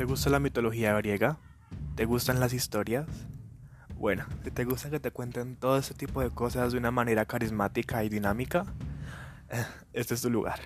¿Te gusta la mitología griega? ¿Te gustan las historias? Bueno, si te gusta que te cuenten todo ese tipo de cosas de una manera carismática y dinámica, eh, este es tu lugar.